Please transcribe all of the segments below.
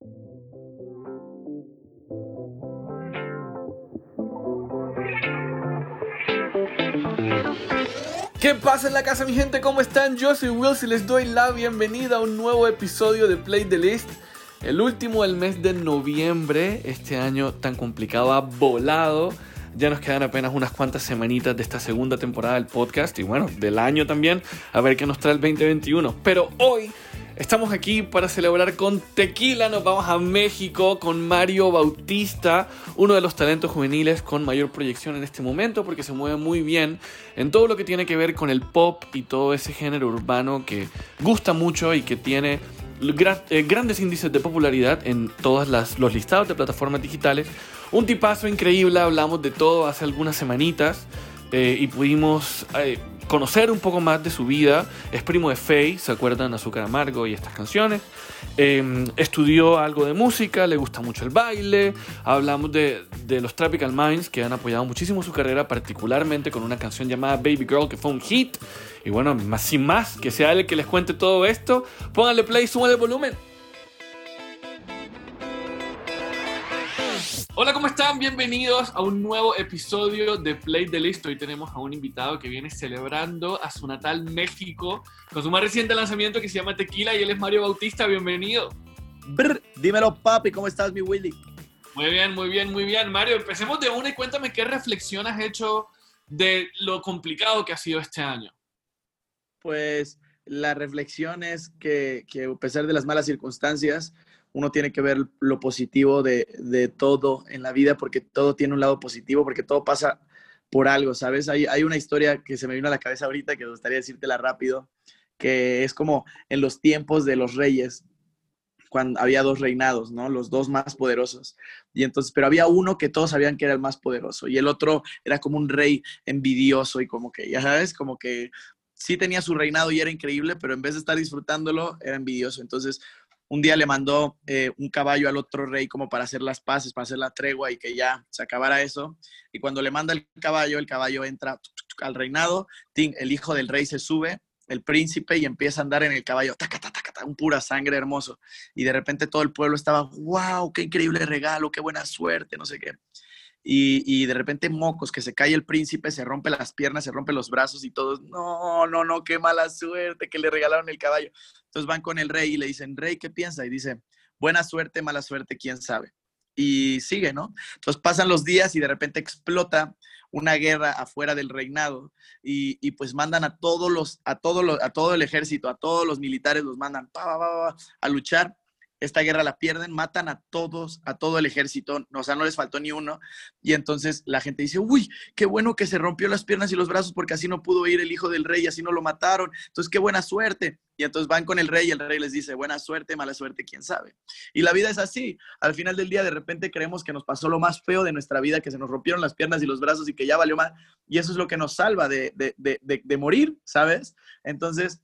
¿Qué pasa en la casa mi gente? ¿Cómo están? Yo soy Wills y les doy la bienvenida a un nuevo episodio de Play the List. El último del mes de noviembre, este año tan complicado, ha volado. Ya nos quedan apenas unas cuantas semanitas de esta segunda temporada del podcast y bueno, del año también, a ver qué nos trae el 2021. Pero hoy Estamos aquí para celebrar con tequila. Nos vamos a México con Mario Bautista, uno de los talentos juveniles con mayor proyección en este momento porque se mueve muy bien en todo lo que tiene que ver con el pop y todo ese género urbano que gusta mucho y que tiene eh, grandes índices de popularidad en todos los listados de plataformas digitales. Un tipazo increíble, hablamos de todo hace algunas semanitas eh, y pudimos... Eh, conocer un poco más de su vida. Es primo de Faye, ¿se acuerdan? Azúcar Amargo y estas canciones. Em, estudió algo de música, le gusta mucho el baile. Hablamos de, los Tropical Minds que han apoyado muchísimo su carrera, particularmente con una canción llamada Baby Girl que fue un hit. Y bueno, sin más, que sea él que les cuente todo esto, pónganle play, suban el volumen. Hola, ¿cómo están? Bienvenidos a un nuevo episodio de Play the List. Hoy tenemos a un invitado que viene celebrando a su natal México con su más reciente lanzamiento que se llama Tequila y él es Mario Bautista. Bienvenido. Brr, dímelo, papi, ¿cómo estás, mi Willy? Muy bien, muy bien, muy bien. Mario, empecemos de una y cuéntame qué reflexión has hecho de lo complicado que ha sido este año. Pues la reflexión es que, que a pesar de las malas circunstancias, uno tiene que ver lo positivo de, de, todo en la vida porque todo tiene un lado positivo, porque todo pasa por algo, ¿sabes? Hay, hay una historia que se me vino a la cabeza ahorita que me gustaría decírtela rápido, que es como en los tiempos de los reyes, cuando había dos reinados, ¿no? Los dos más poderosos. Y entonces, pero había uno que todos sabían que era el más poderoso y el otro era como un rey envidioso y como que, ya sabes, como que sí tenía su reinado y era increíble, pero en vez de estar disfrutándolo, era envidioso. Entonces, un día le mandó eh, un caballo al otro rey como para hacer las paces, para hacer la tregua y que ya se acabara eso. Y cuando le manda el caballo, el caballo entra al reinado, el hijo del rey se sube, el príncipe, y empieza a andar en el caballo, un pura sangre hermoso. Y de repente todo el pueblo estaba, wow, qué increíble regalo, qué buena suerte, no sé qué y, de repente mocos, que se cae el príncipe, se rompe las piernas, se rompe los brazos y todos, no, no, no, qué mala suerte que le regalaron el caballo. Entonces van con el rey y le dicen, rey, ¿qué piensa? Y dice, buena suerte, mala suerte, quién sabe. Y sigue, ¿no? Entonces pasan los días y de repente explota una guerra afuera del reinado y, pues mandan a todos los, a todos los, a todo el ejército, a todos los militares los mandan a luchar esta guerra la pierden, matan a todos, a todo el ejército, o sea, no les faltó ni uno, y entonces la gente dice, uy, qué bueno que se rompió las piernas y los brazos porque así no pudo ir el hijo del rey, así no lo mataron, entonces qué buena suerte. Y entonces van con el rey y el rey les dice, buena suerte, mala suerte, quién sabe. Y la vida es así, al final del día de repente creemos que nos pasó lo más feo de nuestra vida, que se nos rompieron las piernas y los brazos y que ya valió más, y eso es lo que nos salva de, de, de, de morir, ¿sabes? Entonces,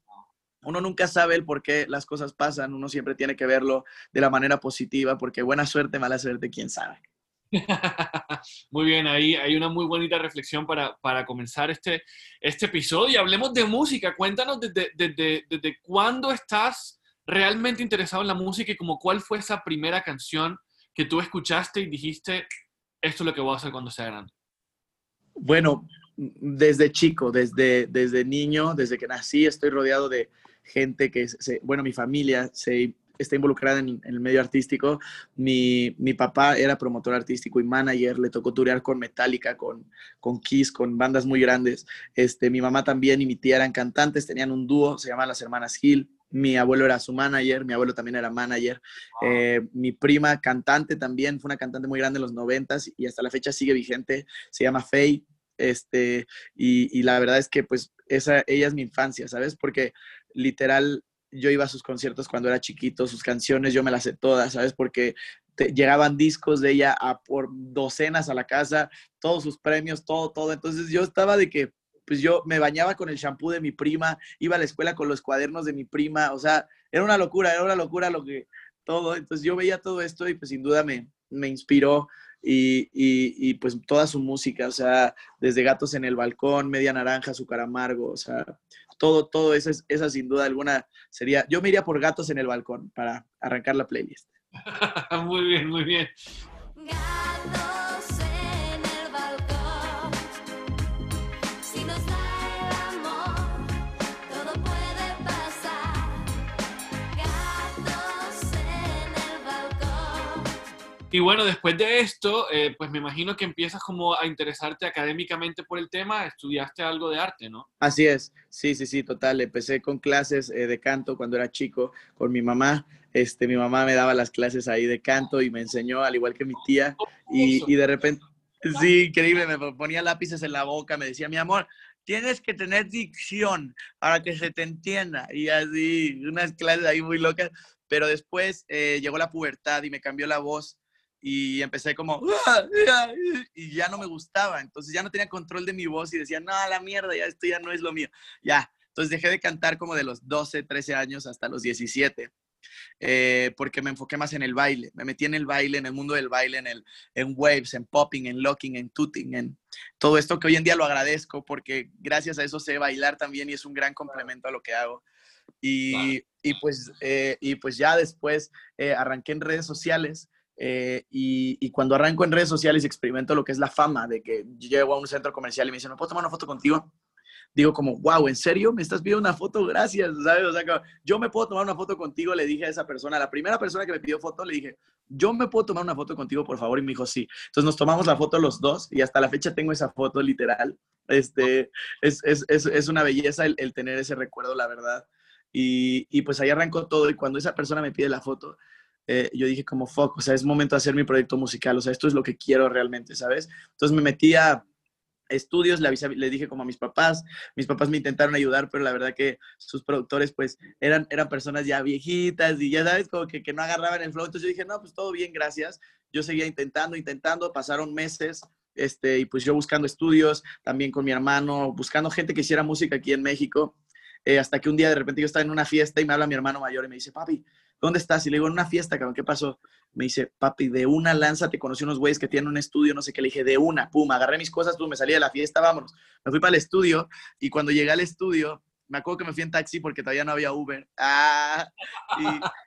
uno nunca sabe el por qué las cosas pasan, uno siempre tiene que verlo de la manera positiva, porque buena suerte, mala suerte, quién sabe. muy bien, ahí hay una muy bonita reflexión para, para comenzar este, este episodio. Hablemos de música, cuéntanos desde, desde, desde cuándo estás realmente interesado en la música y como cuál fue esa primera canción que tú escuchaste y dijiste, esto es lo que voy a hacer cuando sea grande. Bueno, desde chico, desde, desde niño, desde que nací, estoy rodeado de, gente que, se, bueno, mi familia se está involucrada en, el medio artístico. Mi, mi, papá era promotor artístico y manager, le tocó turear con Metallica, con, con Kiss, con bandas muy grandes. Este, mi mamá también y mi tía eran cantantes, tenían un dúo, se llamaban las hermanas Gil. Mi abuelo era su manager, mi abuelo también era manager. Eh, mi prima, cantante también, fue una cantante muy grande en los noventas y hasta la fecha sigue vigente, se llama Faye. Este, y, la verdad es que pues esa, ella es mi infancia, ¿sabes? Porque literal, yo iba a sus conciertos cuando era chiquito, sus canciones yo me las sé todas, ¿sabes? Porque llegaban discos de ella a por docenas a la casa, todos sus premios, todo, todo. Entonces yo estaba de que, pues yo me bañaba con el shampoo de mi prima, iba a la escuela con los cuadernos de mi prima, o sea, era una locura, era una locura lo que todo. Entonces yo veía todo esto y pues sin duda me, me inspiró y, y, pues toda su música, o sea, desde Gatos en el Balcón, Media Naranja, Azúcar Amargo, o sea, todo, todo eso, esa sin duda alguna sería, yo me iría por Gatos en el Balcón para arrancar la playlist. muy bien, muy bien. Y bueno, después de esto, eh, pues me imagino que empiezas como a interesarte académicamente por el tema, estudiaste algo de arte, ¿no? Así es, sí, sí, sí, total. Empecé con clases eh, de canto cuando era chico con mi mamá. Este, mi mamá me daba las clases ahí de canto y me enseñó, al igual que mi tía, y, y de repente, sí, increíble, me ponía lápices en la boca, me decía, mi amor, tienes que tener dicción para que se te entienda. Y así, unas clases ahí muy locas. Pero después eh, llegó la pubertad y me cambió la voz y empecé como, y ya no me gustaba, entonces ya no tenía control de mi voz y decía, no, la mierda, ya esto ya no es lo mío, ya. Entonces dejé de cantar como de los 12, 13 años hasta los 17. Eh, porque me enfoqué más en el baile. Me metí en el baile, en el mundo del baile, en, el, en waves, en popping, en locking, en tooting, en todo esto que hoy en día lo agradezco porque gracias a eso sé bailar también y es un gran complemento a lo que hago. Y, y pues, eh, y pues ya después eh, arranqué en redes sociales eh, y, cuando arranco en redes sociales experimento lo que es la fama de que llego a un centro comercial y me dicen, ¿me puedo tomar una foto contigo? Digo como, wow, ¿en serio? ¿Me estás pidiendo una foto? Gracias, ¿sabes? O sea, yo me puedo tomar una foto contigo, le dije a esa persona, la primera persona que me pidió foto, le dije, yo me puedo tomar una foto contigo, por favor, y me dijo, sí. Entonces nos tomamos la foto los dos y hasta la fecha tengo esa foto literal. Este, es, es, es, es una belleza el, el, tener ese recuerdo, la verdad. Y, y pues ahí arrancó todo y cuando esa persona me pide la foto, eh, yo dije como, fuck, o sea, es momento de hacer mi proyecto musical, o sea, esto es lo que quiero realmente, ¿sabes? Entonces me metí a estudios, le, avisé, le dije como a mis papás, mis papás me intentaron ayudar, pero la verdad que sus productores pues eran, eran personas ya viejitas y ya sabes, como que, que no agarraban el flow, entonces yo dije, no, pues todo bien, gracias. Yo seguía intentando, intentando, pasaron meses, este, y pues yo buscando estudios, también con mi hermano, buscando gente que hiciera música aquí en México, eh, hasta que un día de repente yo estaba en una fiesta y me habla mi hermano mayor y me dice, papi, ¿dónde estás? Y le digo, en una fiesta, cabrón, ¿qué pasó? Me dice, papi, de una lanza te conocí unos güeyes que tienen un estudio, no sé qué. Le dije, de una, pum, agarré mis cosas, tú me salí de la fiesta, vámonos. Me fui para el estudio y cuando llegué al estudio, me acuerdo que me fui en taxi porque todavía no había Uber. Ah,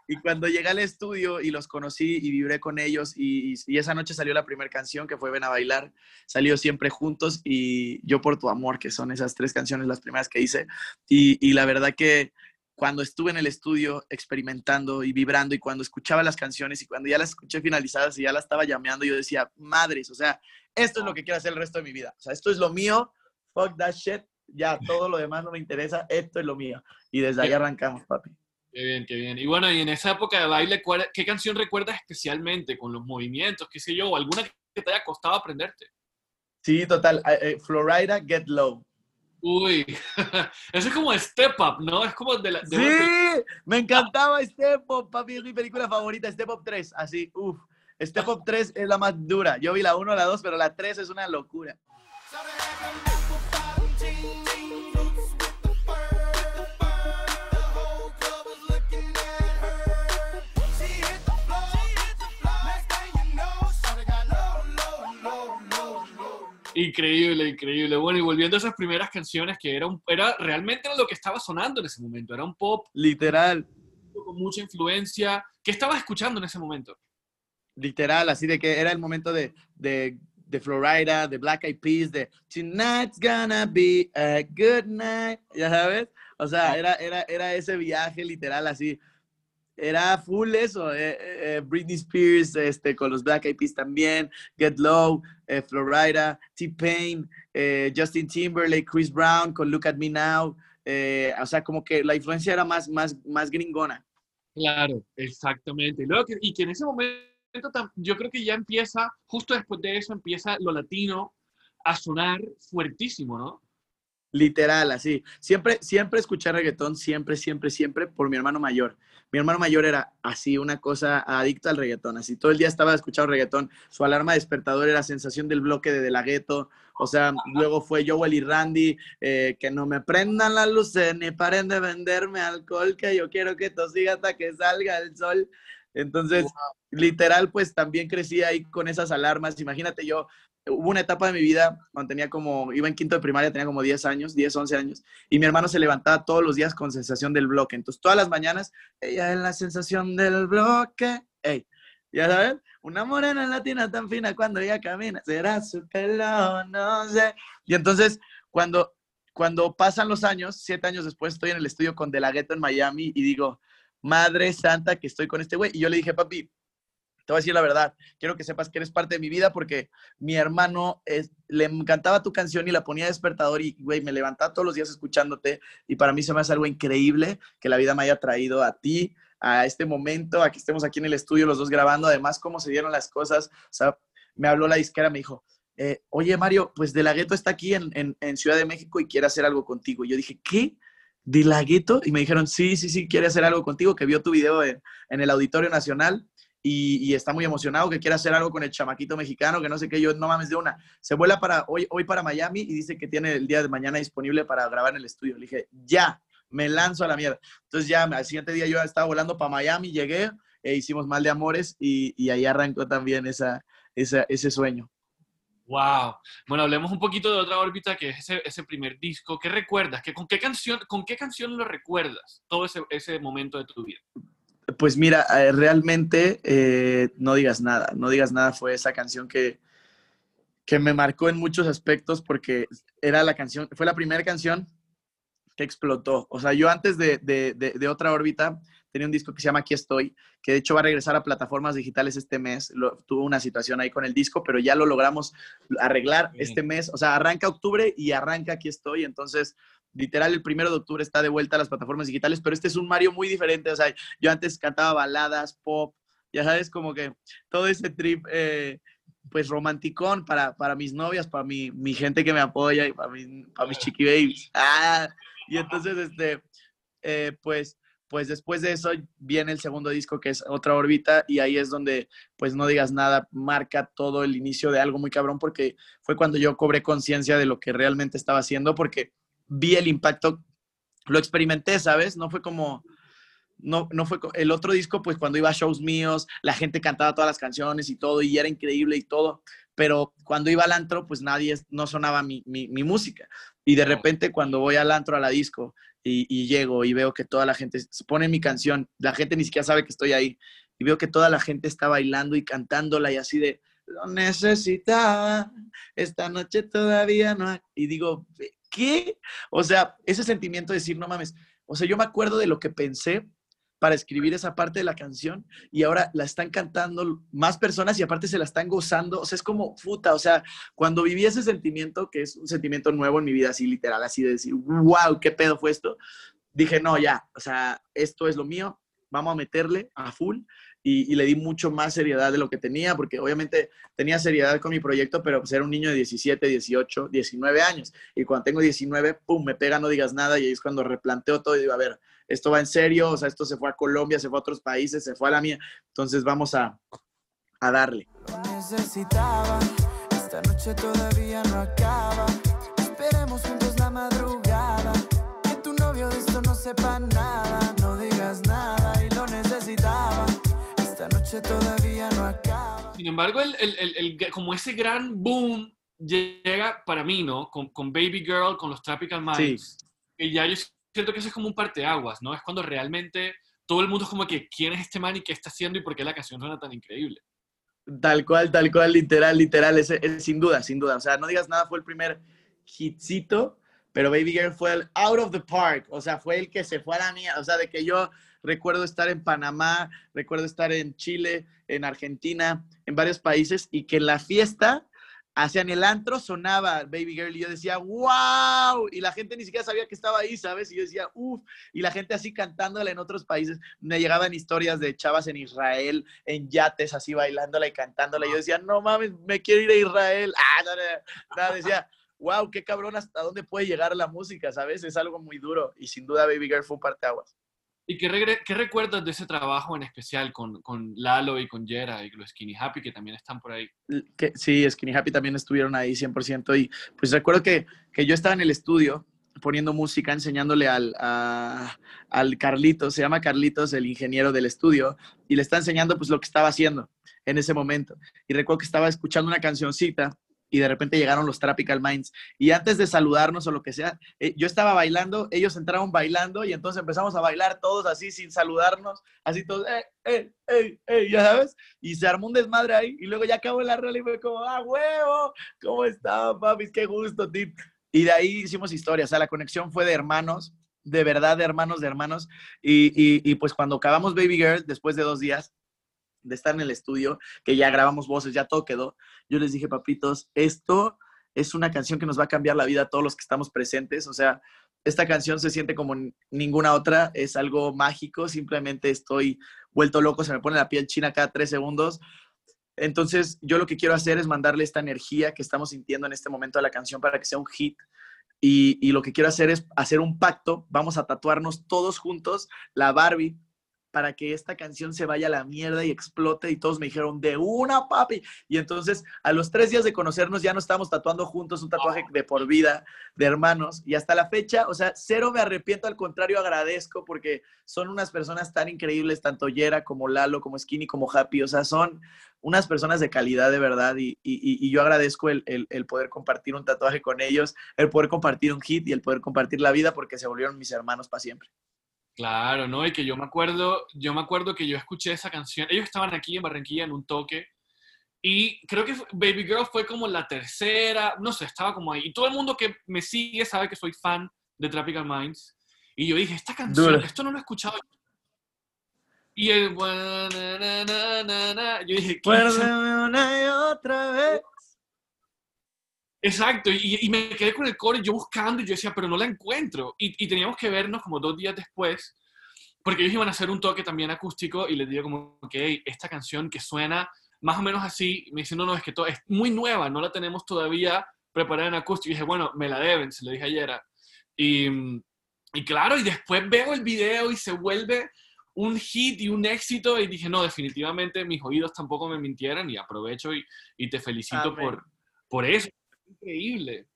y, cuando llegué al estudio y los conocí y vibré con ellos y, esa noche salió la primera canción que fue Ven a bailar, salió siempre juntos y Yo por tu amor, que son esas tres canciones las primeras que hice. Y, y la verdad que cuando estuve en el estudio experimentando y vibrando y cuando escuchaba las canciones y cuando ya las escuché finalizadas y ya las estaba llameando, yo decía, madres, o sea, esto es lo que quiero hacer el resto de mi vida. O sea, esto es lo mío, fuck that shit, ya todo lo demás no me interesa, esto es lo mío. Y desde ahí arrancamos, papi. Qué bien, qué bien. Y bueno, y en esa época de baile, ¿qué canción recuerdas especialmente con los movimientos, qué sé yo, o alguna que te haya costado aprenderte? Sí, total. Eh, eh, Florida, Get Low. Uy, eso es como Step Up, ¿no? Es como de la... sí, me encantaba Step Up, papi, es mi película favorita, Step Up 3, así, uff. Step Up 3 es la más dura. Yo vi la 1, la 2, pero la 3 es una locura. Increíble, increíble. Bueno, y volviendo a esas primeras canciones, que era, un, era realmente lo que estaba sonando en ese momento, era un pop. Literal. Con mucha influencia. ¿Qué estabas escuchando en ese momento? Literal, así de que era el momento de, de, de Florida, de Black Eyed Peas, de Tonight's gonna be a good night, ya sabes. O sea, era, era, era ese viaje literal así era full eso, eh, eh, Britney Spears este, con los Black Eyed Peas también, Get Low, eh, Florida, T-Pain, Justin Timberlake, Chris Brown con Look at Me Now, o sea, como que la influencia era más, más, más gringona. Claro, exactamente. Luego y que en ese momento yo creo que ya empieza, justo después de eso empieza lo latino a sonar fuertísimo, ¿no? Literal, así. Siempre, siempre escuché reggaetón, siempre, siempre, siempre por mi hermano mayor. Mi hermano mayor era así, una cosa adicto al reggaetón, así todo el día estaba escuchando reggaetón. Su alarma despertador era sensación del bloque de De La Ghetto. O sea, luego fue Joel y Randy, eh, que no me prendan las luces ni paren de venderme alcohol, que yo quiero que esto siga hasta que salga el sol. Entonces, literal, pues también crecí ahí con esas alarmas. Imagínate yo hubo una etapa de mi vida cuando tenía como, iba en quinto de primaria, tenía como 10 años, 10, 11 años, y mi hermano se levantaba todos los días con sensación del bloque. Entonces, todas las mañanas, ella es la sensación del bloque, hey, Ya sabes, una morena latina tan fina cuando ella camina, será su pelo, no sé. Y entonces, cuando, cuando pasan los años, siete años después, estoy en el estudio con De La Ghetto en Miami y digo, madre santa que estoy con este güey. Y yo le dije, papi, te voy a decir la verdad, quiero que sepas que eres parte de mi vida porque mi hermano es, le encantaba tu canción y la ponía despertador y, güey, me levantaba todos los días escuchándote y para mí se me hace algo increíble que la vida me haya traído a ti, a este momento, a que estemos aquí en el estudio los dos grabando, además cómo se dieron las cosas, o sea, me habló la disquera, me dijo, eh, oye Mario, pues De La Gueto está aquí en, en, Ciudad de México y quiere hacer algo contigo. Y yo dije, ¿qué? ¿De La Gueto? Y me dijeron, sí, sí, sí, quiere hacer algo contigo, que vio tu video en, en el Auditorio Nacional y, está muy emocionado, que quiere hacer algo con el chamaquito mexicano, que no sé qué, yo no mames de una. Se vuela para hoy, hoy para Miami y dice que tiene el día de mañana disponible para grabar en el estudio. Le dije, ya, me lanzo a la mierda. Entonces ya al siguiente día yo estaba volando para Miami, llegué e hicimos Mal de Amores y, y ahí arrancó también esa, esa, ese sueño. Wow. Bueno, hablemos un poquito de otra órbita que es ese, ese primer disco. ¿Qué recuerdas? ¿Qué, con, qué canción, ¿Con qué canción lo recuerdas todo ese, ese momento de tu vida? Pues mira, eh, realmente eh, no digas nada. No digas nada fue esa canción que, que me marcó en muchos aspectos porque era la canción, fue la primera canción que explotó. O sea, yo antes de, de, de, otra órbita tenía un disco que se llama Aquí estoy, que de hecho va a regresar a plataformas digitales este mes. Lo, tuvo una situación ahí con el disco, pero ya lo logramos arreglar este mes. O sea, arranca octubre y arranca Aquí estoy. Entonces, literal, el primero de octubre está de vuelta a las plataformas digitales, pero este es un Mario muy diferente. O sea, yo antes cantaba baladas, pop, ya sabes, como que todo ese trip. Eh, pues romanticón para, para mis novias, para mi, mi gente que me apoya y para, para mis chiqui babies. Ah, y entonces, este, eh, pues, pues después de eso viene el segundo disco que es Otra órbita y ahí es donde, pues no digas nada, marca todo el inicio de algo muy cabrón porque fue cuando yo cobré conciencia de lo que realmente estaba haciendo porque vi el impacto, lo experimenté, ¿sabes? No fue como, no, no fue el otro disco, pues cuando iba a shows míos, la gente cantaba todas las canciones y todo, y era increíble y todo, pero cuando iba al antro, pues nadie, no sonaba mi, mi, mi música. Y de repente cuando voy al antro, a la disco, y, y, llego y veo que toda la gente pone mi canción, la gente ni siquiera sabe que estoy ahí, y veo que toda la gente está bailando y cantándola y así de, lo necesitaba, esta noche todavía no. Y digo, ¿qué? O sea, ese sentimiento de decir, no mames, o sea, yo me acuerdo de lo que pensé para escribir esa parte de la canción y ahora la están cantando más personas y aparte se la están gozando. O sea, es como puta. O sea, cuando viví ese sentimiento, que es un sentimiento nuevo en mi vida, así literal, así de decir, wow, qué pedo fue esto, dije, no, ya, o sea, esto es lo mío, vamos a meterle a full. Y, le di mucho más seriedad de lo que tenía, porque obviamente tenía seriedad con mi proyecto, pero pues era un niño de 17, 18, 19 años. Y cuando tengo 19, pum, me pega, no digas nada, y ahí es cuando replanteo todo y digo, a ver, esto va en serio, o sea, esto se fue a Colombia, se fue a otros países, se fue a la mía, entonces vamos a, a darle. Lo necesitaba, esta noche todavía no acaba, esperemos juntos la madrugada, que tu novio de esto no sepa nada, noche todavía no acaba. Sin embargo, el, el, el, como ese gran boom llega para mí, ¿no? Con, con Baby Girl, con los Tropical Minds. Sí. Y ya yo siento que eso es como un parteaguas, ¿no? Es cuando realmente todo el mundo es como que, ¿quién es este man y qué está haciendo y por qué la canción suena tan increíble? Tal cual, tal cual, literal, literal, es, sin duda, sin duda. O sea, no digas nada, fue el primer hitcito, pero Baby Girl fue el out of the park, o sea, fue el que se fue a la mía, o sea, de que yo recuerdo estar en Panamá, recuerdo estar en Chile, en Argentina, en varios países, y que en la fiesta hacían el antro, sonaba Baby Girl y yo decía, wow, y la gente ni siquiera sabía que estaba ahí, ¿sabes? Y yo decía, uff, y la gente así cantándola en otros países, me llegaban historias de chavas en Israel, en yates, así bailándola y cantándola, y yo decía, no mames, me quiero ir a Israel, ah, no, no, decía, wow, qué cabrón, hasta dónde puede llegar la música, ¿sabes? Es algo muy duro, y sin duda Baby Girl fue un parteaguas. ¿Y qué, qué, recuerdas de ese trabajo en especial con, con, Lalo y con Jera y los Skinny Happy que también están por ahí? Que, sí, Skinny Happy también estuvieron ahí 100% y pues recuerdo que, que yo estaba en el estudio poniendo música, enseñándole al, al Carlitos, se llama Carlitos, el ingeniero del estudio, y le está enseñando pues lo que estaba haciendo en ese momento. Y recuerdo que estaba escuchando una cancioncita y de repente llegaron los Tropical Minds. Y antes de saludarnos o lo que sea, eh, yo estaba bailando, ellos entraron bailando y entonces empezamos a bailar todos así sin saludarnos, así todos, eh, eh, ya sabes, y se armó un desmadre ahí y luego ya acabó la rola y fue como, ah, huevo, ¿cómo están, papis? Qué gusto, tip. Y de ahí hicimos historia, o sea, la conexión fue de hermanos, de verdad, de hermanos, de hermanos. Y, y, y pues cuando acabamos Baby Girl, después de dos días, de estar en el estudio, que ya grabamos voces, ya todo quedó, yo les dije, papitos, esto es una canción que nos va a cambiar la vida a todos los que estamos presentes. O sea, esta canción se siente como ninguna otra, es algo mágico, simplemente estoy vuelto loco, se me pone la piel china cada tres segundos. Entonces, yo lo que quiero hacer es mandarle esta energía que estamos sintiendo en este momento a la canción para que sea un hit. Y, y lo que quiero hacer es hacer un pacto, vamos a tatuarnos todos juntos la Barbie para que esta canción se vaya a la mierda y explote. Y todos me dijeron, de una, papi. Y entonces, a los tres días de conocernos, ya nos estamos tatuando juntos un tatuaje de por vida, de hermanos. Y hasta la fecha, o sea, cero me arrepiento, al contrario, agradezco porque son unas personas tan increíbles, tanto Yera como Lalo, como Skinny, como Happy. O sea, son unas personas de calidad de verdad. Y, y, y yo agradezco el, el, el poder compartir un tatuaje con ellos, el poder compartir un hit y el poder compartir la vida porque se volvieron mis hermanos para siempre. Claro, ¿no? Y que yo me acuerdo, yo me acuerdo que yo escuché esa canción. Ellos estaban aquí en Barranquilla en un toque. Y creo que Baby Girl fue como la tercera, no sé, estaba como ahí. Y todo el mundo que me sigue sabe que soy fan de Tropical Minds. Y yo dije, esta canción, Dura. esto no lo he escuchado. Y el... Yo dije, ¿qué una y otra vez. Exacto, y, y, me quedé con el core, yo buscando, y yo decía, pero no la encuentro. Y, y, teníamos que vernos como dos días después, porque ellos iban a hacer un toque también acústico, y les digo como, ok, esta canción que suena más o menos así, me dicen, no, no, es que todo, es muy nueva, no la tenemos todavía preparada en acústico. Y dije, bueno, me la deben, se lo dije ayer. Y, y claro, y después veo el video y se vuelve un hit y un éxito, y dije, no, definitivamente mis oídos tampoco me mintieran, y aprovecho y, y te felicito por, por eso increíble.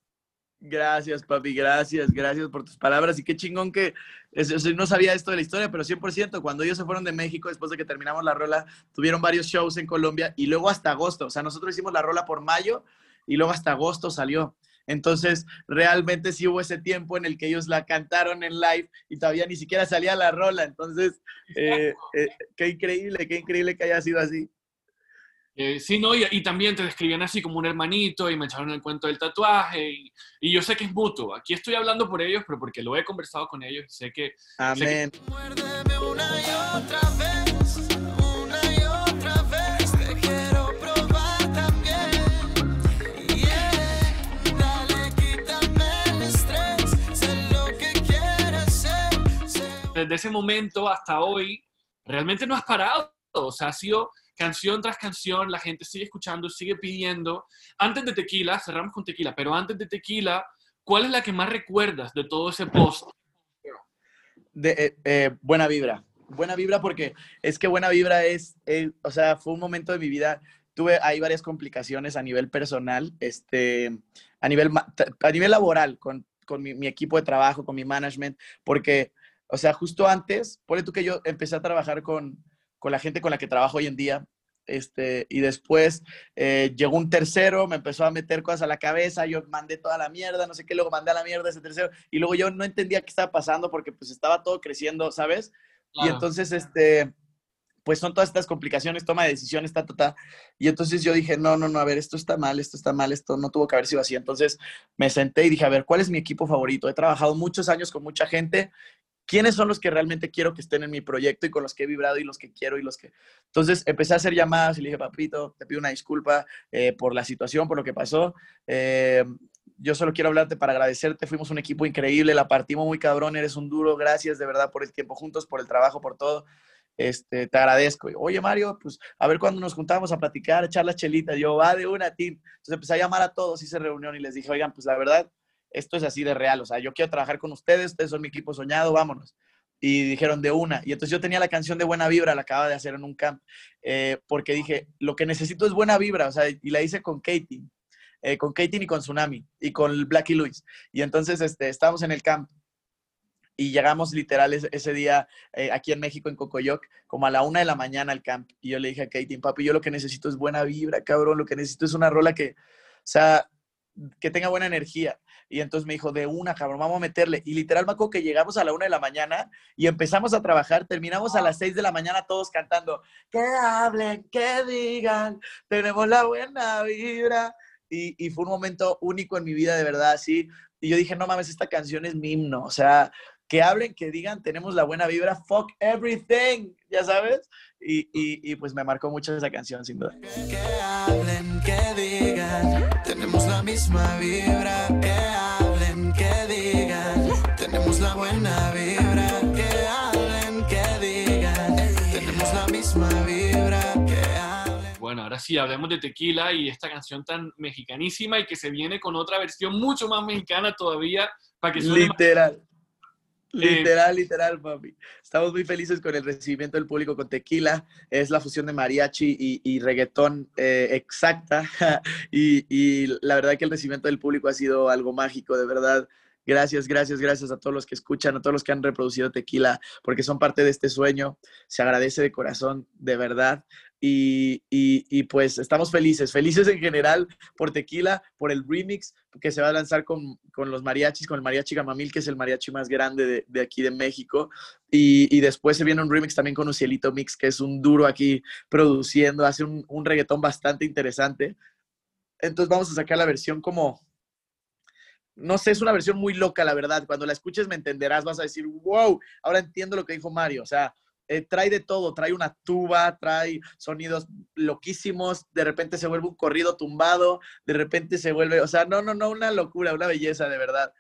Gracias, papi, gracias, gracias por tus palabras. Y qué chingón que no sabía esto de la historia, pero 100%, cuando ellos se fueron de México, después de que terminamos la rola, tuvieron varios shows en Colombia y luego hasta agosto. O sea, nosotros hicimos la rola por mayo y luego hasta agosto salió. Entonces, realmente sí hubo ese tiempo en el que ellos la cantaron en live y todavía ni siquiera salía la rola. Entonces, eh, eh, qué increíble, qué increíble que haya sido así. Eh, sí, no, y, y, también te describían así como un hermanito y me echaron el cuento del tatuaje y, y, yo sé que es mutuo. Aquí estoy hablando por ellos, pero porque lo he conversado con ellos y sé que... Amén. Sé que... Una y otra vez, una y otra vez, te quiero probar también. Yeah, dale, quítame el estrés, sé lo que quieres ser. Sé... Desde ese momento hasta hoy, realmente no has parado. O sea, ha sido canción tras canción, la gente sigue escuchando, sigue pidiendo. Antes de Tequila, cerramos con Tequila, pero antes de Tequila, ¿cuál es la que más recuerdas de todo ese post? De, eh, eh, buena vibra. Buena vibra porque es que buena vibra es, eh, o sea, fue un momento de mi vida, tuve ahí varias complicaciones a nivel personal, este, a nivel, a nivel laboral, con, con mi, mi equipo de trabajo, con mi management, porque, o sea, justo antes, por tú que yo empecé a trabajar con, con la gente con la que trabajo hoy en día. Este, y después eh, llegó un tercero, me empezó a meter cosas a la cabeza, yo mandé toda la mierda, no sé qué, luego mandé a la mierda ese tercero, y luego yo no entendía qué estaba pasando porque pues estaba todo creciendo, ¿sabes? Claro. Y entonces, este, pues son todas estas complicaciones, toma de decisiones, ta, ta, ta. Y entonces yo dije, no, no, no, a ver, esto está mal, esto está mal, esto no tuvo que haber sido así. Entonces me senté y dije, a ver, ¿cuál es mi equipo favorito? He trabajado muchos años con mucha gente quiénes son los que realmente quiero que estén en mi proyecto y con los que he vibrado y los que quiero y los que... Entonces empecé a hacer llamadas y le dije, papito, te pido una disculpa eh, por la situación, por lo que pasó. Eh, yo solo quiero hablarte para agradecerte, fuimos un equipo increíble, la partimos muy cabrón, eres un duro, gracias de verdad por el tiempo juntos, por el trabajo, por todo. Este, te agradezco. Oye, Mario, pues a ver cuándo nos juntamos a platicar, echar las chelitas. Yo, va de una, team. Entonces empecé a llamar a todos, hice reunión y les dije, oigan, pues la verdad, esto es así de real, o sea, yo quiero trabajar con ustedes, ustedes son mi equipo soñado, vámonos. Y dijeron de una. Y entonces yo tenía la canción de Buena Vibra, la acaba de hacer en un camp, eh, porque dije, lo que necesito es buena vibra, o sea, y la hice con Katie, eh, con Katie y con Tsunami, y con Blackie Luis. Y entonces este, estábamos en el camp y llegamos literal ese, día eh, aquí en México, en Cocoyoc, como a la una de la mañana al camp. Y yo le dije a Katie, papi, yo lo que necesito es buena vibra, cabrón, lo que necesito es una rola que sea, que tenga buena energía. Y entonces me dijo, de una, cabrón, vamos a meterle. Y literal me acuerdo que llegamos a la una de la mañana y empezamos a trabajar. Terminamos a las seis de la mañana todos cantando, que hablen, que digan, tenemos la buena vibra. Y, y fue un momento único en mi vida, de verdad, así. Y yo dije, no mames, esta canción es mi himno. O sea, que hablen, que digan, tenemos la buena vibra, fuck everything, ya sabes. Y, y, y pues me marcó mucho esa canción, sin duda. Que hablen, que digan, tenemos la misma vibra. Que hablen, que digan, tenemos la buena vibra. Que hablen, que digan, tenemos la misma vibra. Que hablen. Bueno, ahora sí, hablemos de tequila y esta canción tan mexicanísima y que se viene con otra versión mucho más mexicana todavía para que suene más- Literal. Eh, Literal, literal, papi. Estamos muy felices con el recibimiento del público con tequila. Es la fusión de mariachi y, y reggaetón eh, exacta. y, y la verdad que el recibimiento del público ha sido algo mágico, de verdad. Gracias, gracias, gracias a todos los que escuchan, a todos los que han reproducido tequila, porque son parte de este sueño. Se agradece de corazón, de verdad. Y, y- y, pues estamos felices, felices en general por Tequila, por el remix que se va a lanzar con, con los mariachis, con el mariachi Gamamil, que es el mariachi más grande de, de aquí de México. Y, y después se viene un remix también con Ucielito Mix, que es un duro aquí produciendo, hace un, un reggaetón bastante interesante. Entonces vamos a sacar la versión como, no sé, es una versión muy loca, la verdad. Cuando la escuches me entenderás, vas a decir, wow, ahora entiendo lo que dijo Mario. O sea, eh, trae de todo, trae una tuba, trae sonidos loquísimos, de repente se vuelve un corrido tumbado, de repente se vuelve, o sea, no, no, no, una locura, una belleza, de verdad.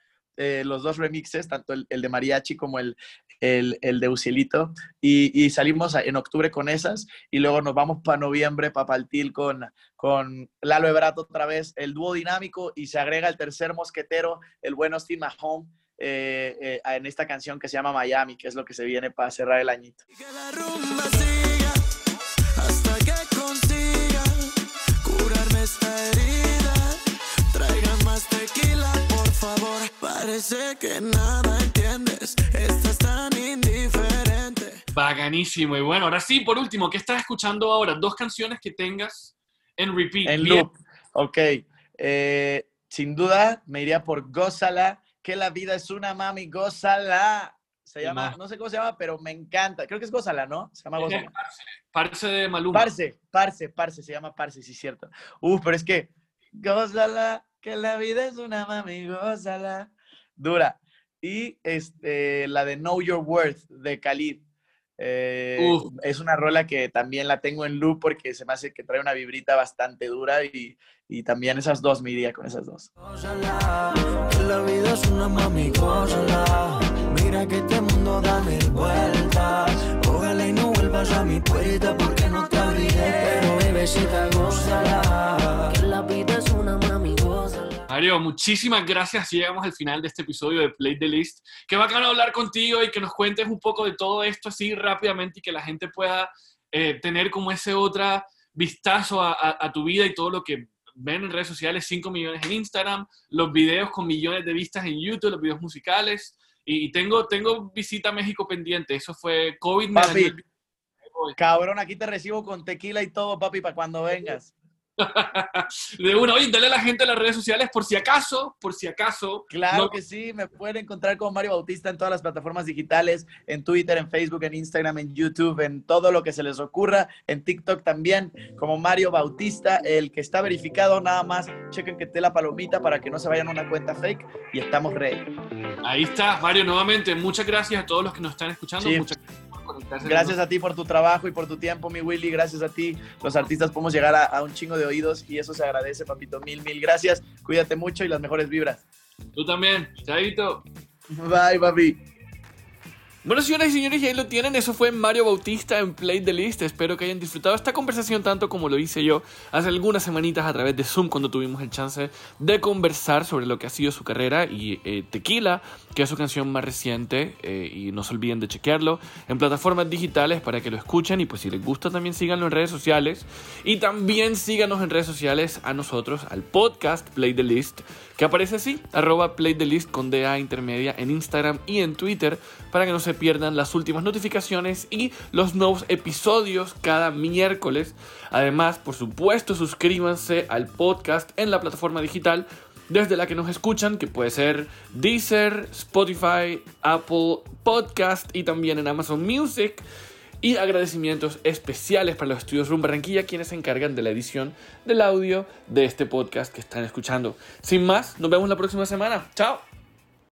Eh, los dos remixes, tanto el, el de Mariachi como el, el, el de Ucielito, y, y salimos en octubre con esas, y luego nos vamos para noviembre, para Paltil con, con Lalo Ebrato otra vez, el dúo dinámico, y se agrega el tercer mosquetero, el buen Austin Mahone, eh, eh, en esta canción que se llama Miami, que es lo que se viene para cerrar el añito. Bacanísimo. Y bueno, ahora sí, por último, ¿qué estás escuchando ahora? Dos canciones que tengas en repeat. En loop. Ok. Eh, sin duda me iría por Gózala, que la vida es una mami, gózala. Se llama, ma. no sé cómo se llama, pero me encanta. Creo que es Gózala, ¿no? Se llama Gózala. Parce, Parce de Maluma. Parce, parce, parce, se llama parce, sí, cierto. Uf, pero es que, gózala, que la vida es una mami, gózala. Dura. Y este, la de Know Your Worth de Khalid. Eh, es una rola que también la tengo en loop porque se me hace que trae una vibrita bastante dura y, y también esas dos me iría con esas dos. La vida es una mami. Mira que este mundo da mil vueltas. Ojalá y no vuelvas a mi puerta porque no te abriré. Pero bebecita, gózala. Que la vida es una mami, gózala. Mario, muchísimas gracias. Llegamos al final de este episodio de Play the List. Qué bacano hablar contigo y que nos cuentes un poco de todo esto así rápidamente y que la gente pueda eh, tener como ese otra vistazo a, a- a tu vida y todo lo que ven en redes sociales, 5 millones en Instagram, los videos con millones de vistas en YouTube, los videos musicales. Y, tengo, tengo visita a México pendiente. Eso fue COVID. Papi, el- cabrón, aquí te recibo con tequila y todo, papi, para cuando vengas. de una, oye, dale a la gente a las redes sociales por si acaso, por si acaso. Claro no- que sí, me pueden encontrar como Mario Bautista en todas las plataformas digitales, en Twitter, en Facebook, en Instagram, en YouTube, en todo lo que se les ocurra, en TikTok también, como Mario Bautista, el que está verificado, nada más, chequen que esté la palomita para que no se vayan a una cuenta fake y estamos ready. Ahí está, Mario, nuevamente, muchas gracias a todos los que nos están escuchando. Sí. Muchas gracias Gracias a ti por tu trabajo y por tu tiempo, mi Willy, gracias a ti, los artistas podemos llegar a, a un chingo de oídos y eso se agradece, papito, mil, mil gracias, cuídate mucho y las mejores vibras. Tú también, Chaito. Bye, papi. Bueno, señoras y señores, y ahí lo tienen. Eso fue Mario Bautista en Play the List. Espero que hayan disfrutado esta conversación tanto como lo hice yo hace algunas semanitas a través de Zoom cuando tuvimos el chance de conversar sobre lo que ha sido su carrera y eh, Tequila, que es su canción más reciente. eh, y no se olviden de chequearlo en plataformas digitales para que lo escuchen. Y pues si les gusta también síganlo en redes sociales. Y también síganos en redes sociales a nosotros, al podcast Play the List, que aparece así, arroba Play the List con DA intermedia en Instagram y en Twitter, para que no se pierdan las últimas notificaciones y los nuevos episodios cada miércoles. Además, por supuesto, suscríbanse al podcast en la plataforma digital desde la que nos escuchan, que puede ser Deezer, Spotify, Apple Podcast y también en Amazon Music. Y agradecimientos especiales para los estudios Room Barranquilla, quienes se encargan de la edición del audio de este podcast que están escuchando. Sin más, nos vemos la próxima semana. ¡Chao!